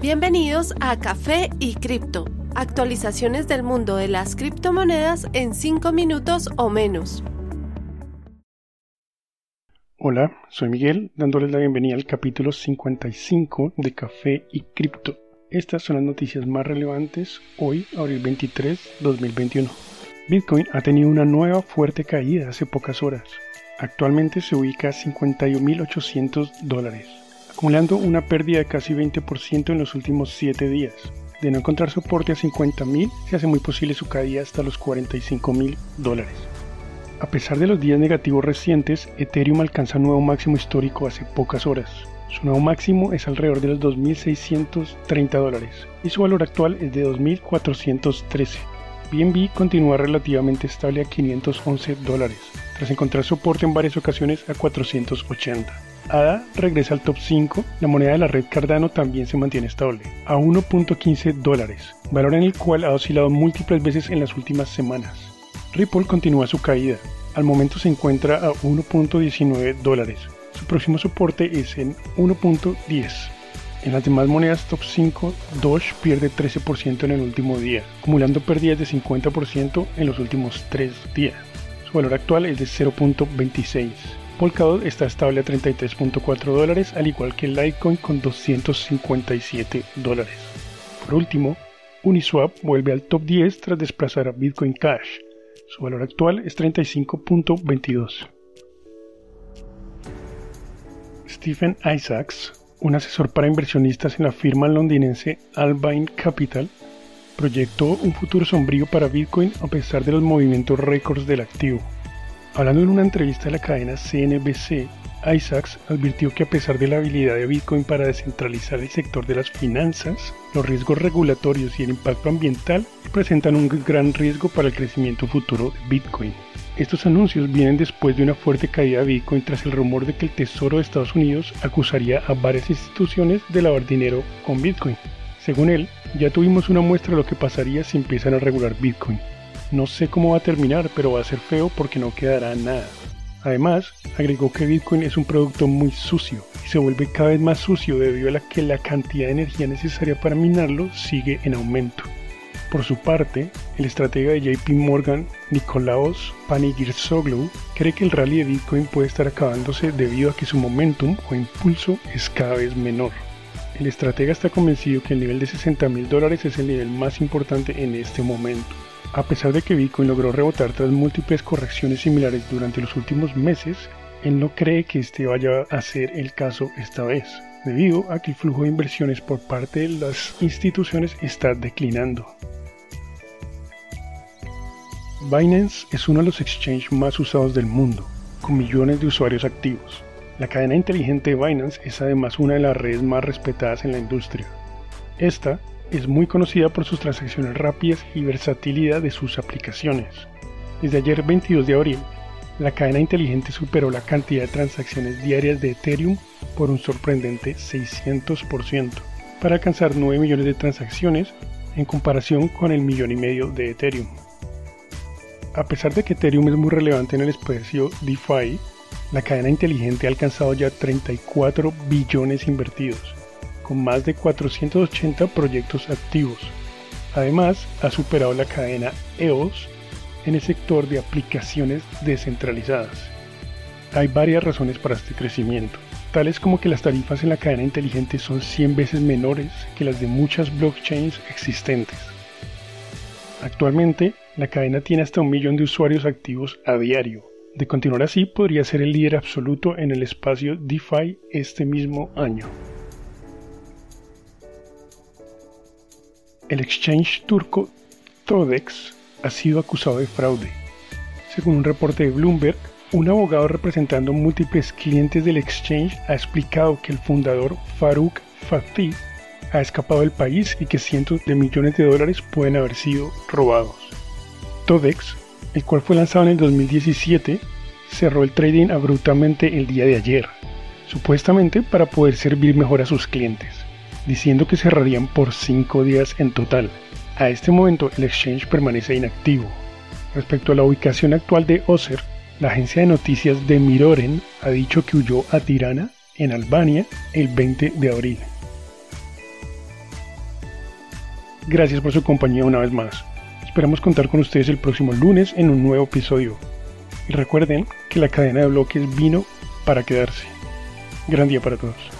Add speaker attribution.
Speaker 1: Bienvenidos a Café y Cripto, actualizaciones del mundo de las criptomonedas en 5 minutos o menos.
Speaker 2: Hola, soy Miguel, dándoles la bienvenida al capítulo 55 de Café y Cripto. Estas son las noticias más relevantes hoy, abril 23, 2021. Bitcoin ha tenido una nueva fuerte caída hace pocas horas. Actualmente se ubica a 51.800 dólares acumulando una pérdida de casi 20% en los últimos 7 días. De no encontrar soporte a 50.000, se hace muy posible su caída hasta los 45.000 dólares. A pesar de los días negativos recientes, Ethereum alcanza un nuevo máximo histórico hace pocas horas. Su nuevo máximo es alrededor de los 2.630 dólares y su valor actual es de 2.413. BNB continúa relativamente estable a 511 dólares, tras encontrar soporte en varias ocasiones a 480. ADA regresa al top 5, la moneda de la red Cardano también se mantiene estable, a 1.15 dólares, valor en el cual ha oscilado múltiples veces en las últimas semanas. Ripple continúa su caída, al momento se encuentra a 1.19 dólares, su próximo soporte es en 1.10. En las demás monedas top 5, Doge pierde 13% en el último día, acumulando pérdidas de 50% en los últimos 3 días. Su valor actual es de 0.26. Polkadot está estable a 33.4 dólares, al igual que Litecoin con 257 dólares. Por último, Uniswap vuelve al top 10 tras desplazar a Bitcoin Cash. Su valor actual es 35.22. Stephen Isaacs, un asesor para inversionistas en la firma londinense Albine Capital, proyectó un futuro sombrío para Bitcoin a pesar de los movimientos récords del activo. Hablando en una entrevista de la cadena CNBC, Isaacs advirtió que a pesar de la habilidad de Bitcoin para descentralizar el sector de las finanzas, los riesgos regulatorios y el impacto ambiental presentan un gran riesgo para el crecimiento futuro de Bitcoin. Estos anuncios vienen después de una fuerte caída de Bitcoin tras el rumor de que el Tesoro de Estados Unidos acusaría a varias instituciones de lavar dinero con Bitcoin. Según él, ya tuvimos una muestra de lo que pasaría si empiezan a regular Bitcoin. No sé cómo va a terminar, pero va a ser feo porque no quedará nada. Además, agregó que Bitcoin es un producto muy sucio y se vuelve cada vez más sucio debido a que la cantidad de energía necesaria para minarlo sigue en aumento. Por su parte, el estratega de JP Morgan, Nicolaos Panigirsoglu, cree que el rally de Bitcoin puede estar acabándose debido a que su momentum o impulso es cada vez menor. El estratega está convencido que el nivel de 60 mil dólares es el nivel más importante en este momento. A pesar de que Bitcoin logró rebotar tras múltiples correcciones similares durante los últimos meses, él no cree que este vaya a ser el caso esta vez, debido a que el flujo de inversiones por parte de las instituciones está declinando. Binance es uno de los exchanges más usados del mundo, con millones de usuarios activos. La cadena inteligente de Binance es además una de las redes más respetadas en la industria. Esta es muy conocida por sus transacciones rápidas y versatilidad de sus aplicaciones. Desde ayer 22 de abril, la cadena inteligente superó la cantidad de transacciones diarias de Ethereum por un sorprendente 600%, para alcanzar 9 millones de transacciones en comparación con el millón y medio de Ethereum. A pesar de que Ethereum es muy relevante en el espacio DeFi, la cadena inteligente ha alcanzado ya 34 billones invertidos, con más de 480 proyectos activos. Además, ha superado la cadena EOS en el sector de aplicaciones descentralizadas. Hay varias razones para este crecimiento, tales como que las tarifas en la cadena inteligente son 100 veces menores que las de muchas blockchains existentes. Actualmente, la cadena tiene hasta un millón de usuarios activos a diario. De continuar así, podría ser el líder absoluto en el espacio DeFi este mismo año. El exchange turco Todex ha sido acusado de fraude. Según un reporte de Bloomberg, un abogado representando múltiples clientes del exchange ha explicado que el fundador Farouk Fatih ha escapado del país y que cientos de millones de dólares pueden haber sido robados. Todex, el cual fue lanzado en el 2017, cerró el trading abruptamente el día de ayer, supuestamente para poder servir mejor a sus clientes diciendo que cerrarían por 5 días en total. A este momento el exchange permanece inactivo. Respecto a la ubicación actual de Oser, la agencia de noticias de Miroren ha dicho que huyó a Tirana, en Albania, el 20 de abril. Gracias por su compañía una vez más. Esperamos contar con ustedes el próximo lunes en un nuevo episodio. Y recuerden que la cadena de bloques vino para quedarse. Gran día para todos.